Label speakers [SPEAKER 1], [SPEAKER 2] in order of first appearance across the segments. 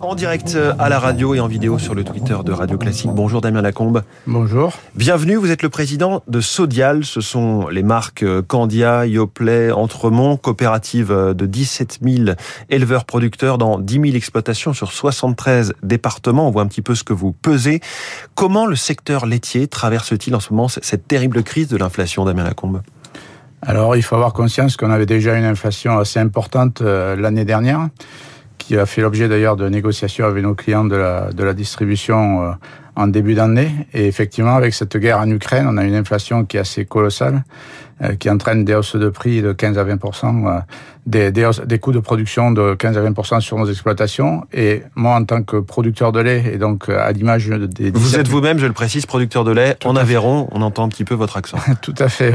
[SPEAKER 1] En direct euh, à la radio et en vidéo sur le Twitter de Radio Classique. Bonjour Damien Lacombe.
[SPEAKER 2] Bonjour.
[SPEAKER 1] Bienvenue, vous êtes le président de Sodial. Ce sont les marques euh, Candia, Yoplait, Entremont, coopérative euh, de 17 000 éleveurs producteurs dans 10 000 exploitations sur 73 départements. On voit un petit peu ce que vous pesez. Comment le secteur laitier traverse-t-il en ce moment cette terrible crise de l'inflation, Damien Lacombe?
[SPEAKER 2] Alors, il faut avoir conscience qu'on avait déjà une inflation assez importante l'année dernière qui a fait l'objet d'ailleurs de négociations avec nos clients de la, de la distribution euh, en début d'année. Et effectivement, avec cette guerre en Ukraine, on a une inflation qui est assez colossale, qui entraîne des hausses de prix de 15 à 20 euh, des, des, des, coûts de production de 15 à 20 sur nos exploitations. Et moi, en tant que producteur de lait, et donc à l'image des...
[SPEAKER 1] Vous êtes vous-même, je le précise, producteur de lait en Aveyron. On entend un petit peu votre accent.
[SPEAKER 2] Tout à fait.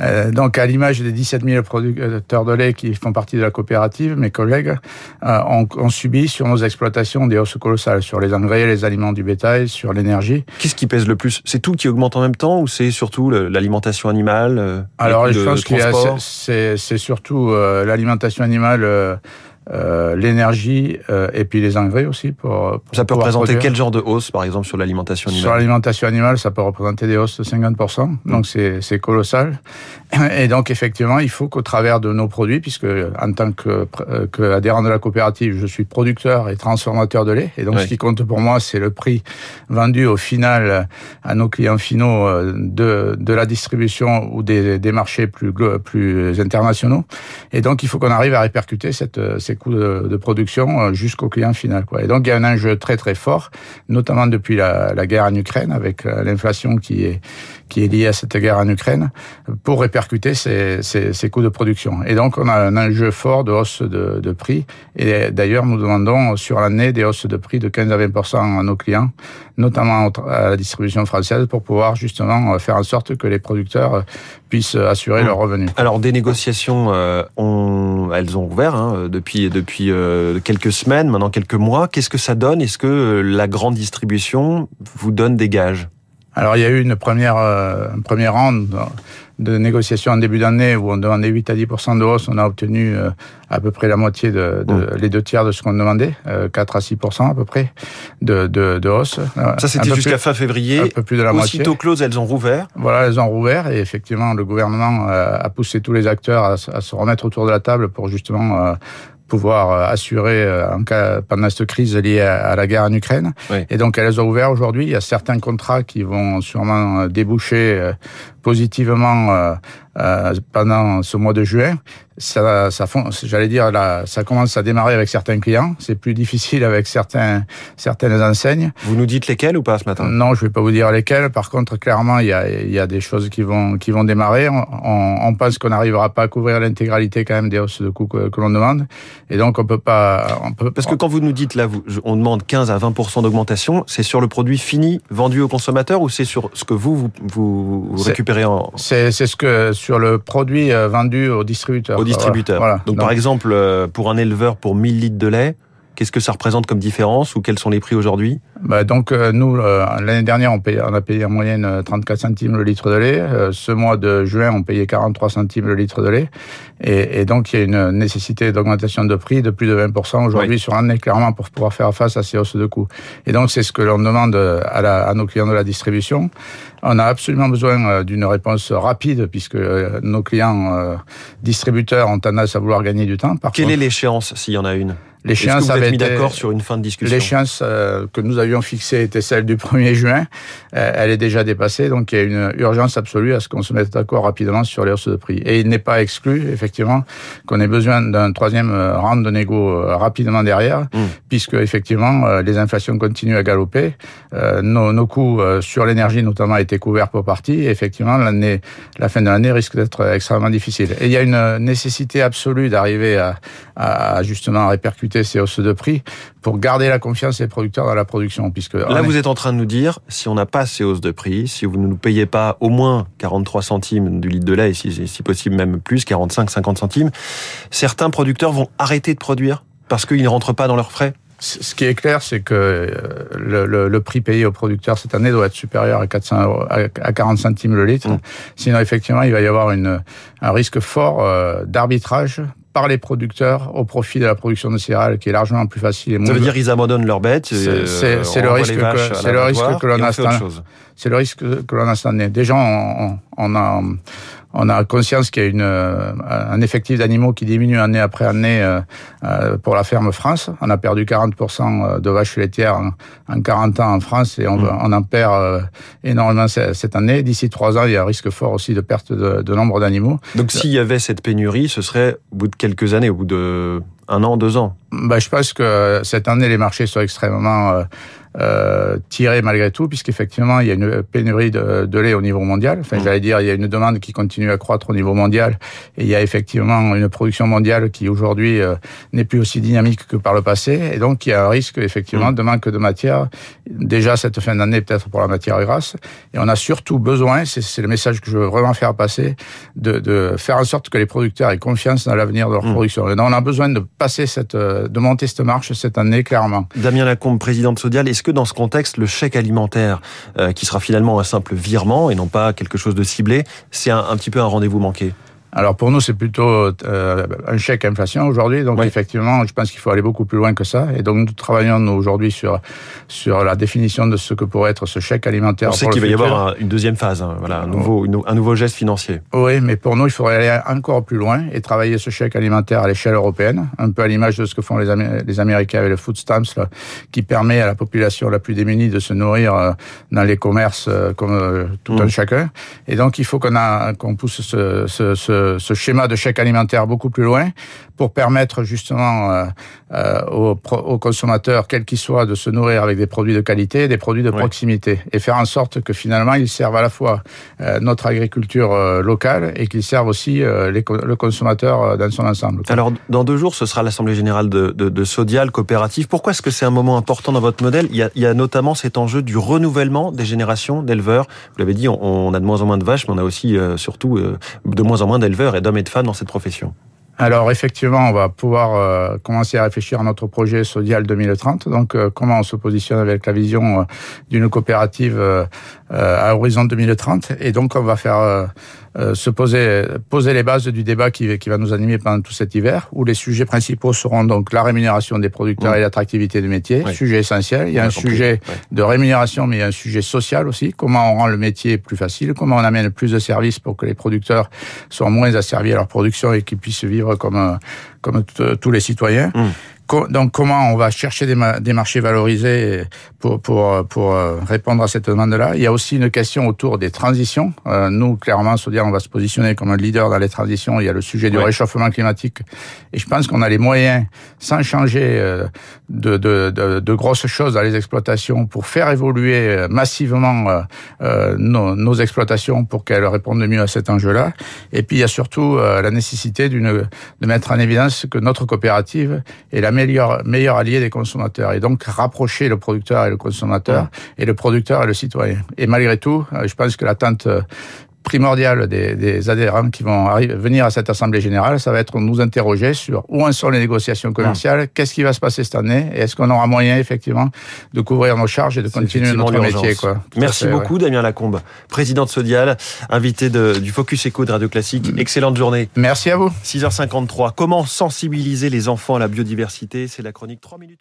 [SPEAKER 2] Euh, donc, à l'image des 17 000 producteurs de lait qui font partie de la coopérative, mes collègues euh, ont, ont, subi sur nos exploitations des hausses colossales sur les engrais, les aliments du bétail, sur l'énergie.
[SPEAKER 1] Qu'est-ce qui pèse le plus? C'est tout qui augmente en même temps ou c'est surtout l'alimentation animale euh,
[SPEAKER 2] Alors, je pense que c'est surtout euh, l'alimentation animale euh, euh, l'énergie euh, et puis les engrais aussi. Pour,
[SPEAKER 1] ça peut représenter quel genre de hausse, par exemple, sur l'alimentation animale?
[SPEAKER 2] Sur l'alimentation animale, ça peut représenter des hausses de 50%, donc c'est colossal. Et donc, effectivement, il faut qu'au travers de nos produits, puisque en tant que, que, adhérent de la coopérative, je suis producteur et transformateur de lait, et donc ce qui compte pour moi, c'est le prix vendu au final à nos clients finaux euh, de, de la distribution ou des, des marchés plus, plus internationaux. Et donc, il faut qu'on arrive à répercuter cette, cette coûts de, production euh, jusqu'au client final. Et donc il y a un enjeu très très fort, notamment depuis la, la guerre en Ukraine, avec euh, l'inflation qui est qui est liée à cette guerre en Ukraine, pour répercuter ces, ces, ces coûts de production. Et donc on a un enjeu fort de hausse de, de prix. Et d'ailleurs nous demandons sur l'année des hausses de prix de 15 à 20% à nos clients, notamment à la distribution française, pour pouvoir justement faire en sorte que les producteurs puissent assurer leurs revenus.
[SPEAKER 1] Alors des négociations, euh, ont, elles ont ouvert hein, depuis depuis, euh, quelques semaines, maintenant quelques mois. Qu'est-ce que ça donne? Est-ce que euh, la grande distribution vous donne des gages?
[SPEAKER 2] Alors il y a eu une première, euh, un premier round de négociations en début d'année où on demandait 8 à 10% de hausse. On a obtenu euh, à peu près la moitié, de, de mmh. les deux tiers de ce qu'on demandait, 4 à 6% à peu près de, de, de hausse.
[SPEAKER 1] Ça c'était jusqu'à fin février. Un peu plus de la Aussitôt moitié. close, elles ont rouvert.
[SPEAKER 2] Voilà, elles ont rouvert et effectivement le gouvernement a poussé tous les acteurs à, à se remettre autour de la table pour justement pouvoir euh, assurer euh, en cas, pendant cette crise liée à, la guerre en Ukraine. Et donc, elles ont ouvert aujourd'hui. Il y a certains contrats qui vont sûrement euh, déboucher positivement pendant ce mois de juin ça, ça j'allais dire, là, ça commence à démarrer avec certains clients. C'est plus difficile avec certains, certaines enseignes.
[SPEAKER 1] Vous nous dites lesquels ou pas ce matin?
[SPEAKER 2] Non, je vais pas vous dire lesquels. Par contre, clairement, il y a, il y a des choses qui vont, qui vont démarrer. On, on pense qu'on n'arrivera pas à couvrir l'intégralité quand même des hausses de coûts que, que l'on demande. Et donc, on peut pas, on peut.
[SPEAKER 1] Parce que quand vous nous dites là, vous, on demande 15 à 20% d'augmentation, c'est sur le produit fini vendu au consommateur ou c'est sur ce que vous, vous, vous récupérez en.
[SPEAKER 2] C'est, c'est ce que sur le produit euh, vendu au distributeur
[SPEAKER 1] distributeur. Donc, par exemple, euh, pour un éleveur, pour 1000 litres de lait, Qu'est-ce que ça représente comme différence ou quels sont les prix aujourd'hui
[SPEAKER 2] bah donc euh, nous euh, l'année dernière on, paye, on a payé en moyenne 34 centimes le litre de lait. ce mois de juin on payait 43 centimes le litre de lait et, et donc il y a une nécessité d'augmentation de prix de plus de 20% aujourd'hui sur l'année clairement pour pouvoir faire face à ces hausses de coûts. Et donc c'est ce que l'on demande à, la, à nos clients de la distribution. On a absolument besoin d'une réponse rapide puisque nos clients distributeurs ont tendance à vouloir gagner du temps.
[SPEAKER 1] Par Quelle est l'échéance s'il y en a une
[SPEAKER 2] L'échéance
[SPEAKER 1] avait mis d'accord sur une fin de discussion
[SPEAKER 2] L'échéance euh, que nous avions fixée était celle du 1er juin. Euh, elle est déjà dépassée, donc il y a une urgence absolue à ce qu'on se mette d'accord rapidement sur les hausses de prix. Et il n'est pas exclu, effectivement, qu'on ait besoin d'un troisième euh, round de négo rapidement derrière, mmh. puisque effectivement les inflations continuent à galoper. Nos, nos, coûts sur l'énergie notamment été couverts pour partie. Et effectivement, l'année, la fin de l'année risque d'être extrêmement difficile. Et il y a une nécessité absolue d'arriver à, à justement répercuter ces hausses de prix pour garder la confiance des producteurs dans la production. Puisque
[SPEAKER 1] Là, vous êtes en train de nous dire, si on n'a pas ces hausses de prix, si vous ne nous payez pas au moins 43 centimes du litre de lait, et si, si possible même plus, 45, 50 centimes, certains producteurs vont arrêter de produire parce qu'ils ne rentrent pas dans leurs frais?
[SPEAKER 2] Ce qui est clair, c'est que euh, le, le, le, prix payé aux producteurs cette année doit être supérieur à 400 euros, à 40 centimes le litre. Mmh. Sinon, effectivement, il va y avoir une, un risque fort euh, d'arbitrage par les producteurs au profit de la production de céréales qui est largement plus facile. Et
[SPEAKER 1] moins... Ça veut dire qu'ils abandonnent leurs bêtes.
[SPEAKER 2] C'est le risque que c'est le risque que l'on a c'est le risque que l'on a cette année. Déjà, on, on, a on a conscience qu'il y a une, euh, un effectif d'animaux qui diminue année après année euh, euh, pour la ferme France. On a perdu 40% de vaches laitières en, 40 ans en France et on, mmh. on en perd énormément cette année. D'ici trois ans, il y a un risque fort aussi de perte de, de nombre d'animaux.
[SPEAKER 1] Donc s'il y avait cette pénurie, ce serait au bout de quelques années, au bout de un an, deux ans
[SPEAKER 2] bah, Je pense que cette année, les marchés sont extrêmement euh, tiré malgré tout, puisqu'effectivement, il y a une pénurie de, de, lait au niveau mondial. Enfin, mmh. j'allais dire, il y a une demande qui continue à croître au niveau mondial, et il y a effectivement une production mondiale qui aujourd'hui euh, n'est plus aussi dynamique que par le passé, et donc il y a un risque effectivement mmh. de manque de matière, déjà cette fin d'année peut-être pour la matière grasse, et on a surtout besoin, c'est le message que je veux vraiment faire passer, de, de, faire en sorte que les producteurs aient confiance dans l'avenir de leur mmh. production. Et donc on a besoin de passer cette, euh, de cette marche cette année clairement.
[SPEAKER 1] Damien Lacombe, président de Sodial, est-ce que dans ce contexte, le chèque alimentaire, euh, qui sera finalement un simple virement et non pas quelque chose de ciblé, c'est un petit peu un rendez-vous manqué?
[SPEAKER 2] Alors pour nous, c'est plutôt euh, un chèque inflation aujourd'hui. Donc effectivement, je pense qu'il faut aller beaucoup plus loin que ça. Et donc nous travaillons nous aujourd'hui sur sur la définition de ce que pourrait être ce chèque alimentaire. On
[SPEAKER 1] sait qu'il va y avoir une deuxième phase, hein. voilà, un nouveau un nouveau geste financier.
[SPEAKER 2] Oui, mais pour nous, il faudrait aller encore plus loin et travailler ce chèque alimentaire à l'échelle européenne, un peu à l'image de ce que font les, les Américains avec le food stamps, là, qui permet à la population la plus démunie de se nourrir euh, dans les commerces euh, comme tout un mmh. chacun. Et donc il faut qu'on a qu'on pousse ce, ce, ce ce, schéma de chèque alimentaire beaucoup plus loin pour permettre justement euh, euh, aux, aux, consommateurs, quels qu'ils soient, de se nourrir avec des produits de qualité, des produits de proximité, et faire en sorte que finalement ils servent à la fois euh, notre agriculture locale et qu'ils servent aussi les, le consommateur dans son ensemble.
[SPEAKER 1] Alors dans deux jours, ce sera l'assemblée générale de, de, de Sodial coopérative. Pourquoi est-ce que c'est un moment important dans votre modèle? Il y, a, il y, a, notamment cet enjeu du renouvellement des générations d'éleveurs. Vous l'avez dit, on, on, a de moins en moins de vaches, mais on a aussi surtout de moins en moins d'éleveurs et d'hommes et de femmes dans cette profession.
[SPEAKER 2] Alors effectivement, on va pouvoir euh, commencer à réfléchir à notre projet Sodial 2030. Donc euh, comment on se positionne avec la vision euh, d'une coopérative à horizon 2030. Et donc on va faire euh, se poser, poser les bases du débat qui, qui va nous animer pendant tout cet hiver, où les sujets principaux seront donc la rémunération des producteurs et l'attractivité du métier, sujet essentiel. Il y a un sujet de rémunération, mais il y a un sujet social aussi. Comment on rend le métier plus facile, comment on amène plus de services pour que les producteurs soient moins asservis à leur production et qu'ils puissent vivre comme, comme tous les citoyens. Mmh donc comment on va chercher des, des marchés valorisés pour, pour, pour euh, répondre à cette demande-là? Il y a aussi une question autour des transitions. Euh, nous, clairement, dire on va se positionner comme un leader dans les transitions. Il y a le sujet du réchauffement climatique. Et je pense qu'on a les moyens, sans changer euh, de, de, de, de, grosses choses dans les exploitations, pour faire évoluer massivement nos, nos, exploitations pour qu'elles répondent mieux à cet enjeu-là. Et puis, il y a surtout la nécessité de mettre en évidence que notre coopérative est la meilleur, meilleur allié des consommateurs et donc rapprocher le producteur et le consommateur et le producteur et le citoyen. Et malgré tout, euh, je pense que l'attente euh, primordial des, des, adhérents qui vont arriver, venir à cette assemblée générale, ça va être nous interroger sur où en sont les négociations commerciales, qu'est-ce qui va se passer cette année, et est-ce qu'on aura moyen effectivement de couvrir nos charges et de continuer notre métier. Quoi.
[SPEAKER 1] Merci beaucoup Damien Lacombe, président de Sodial, invité de, du Focus Eco de Radio Classique. Mm. Excellente journée.
[SPEAKER 2] Merci à vous.
[SPEAKER 1] 6h53. Comment sensibiliser les enfants à la biodiversité? C'est la chronique 3 minutes.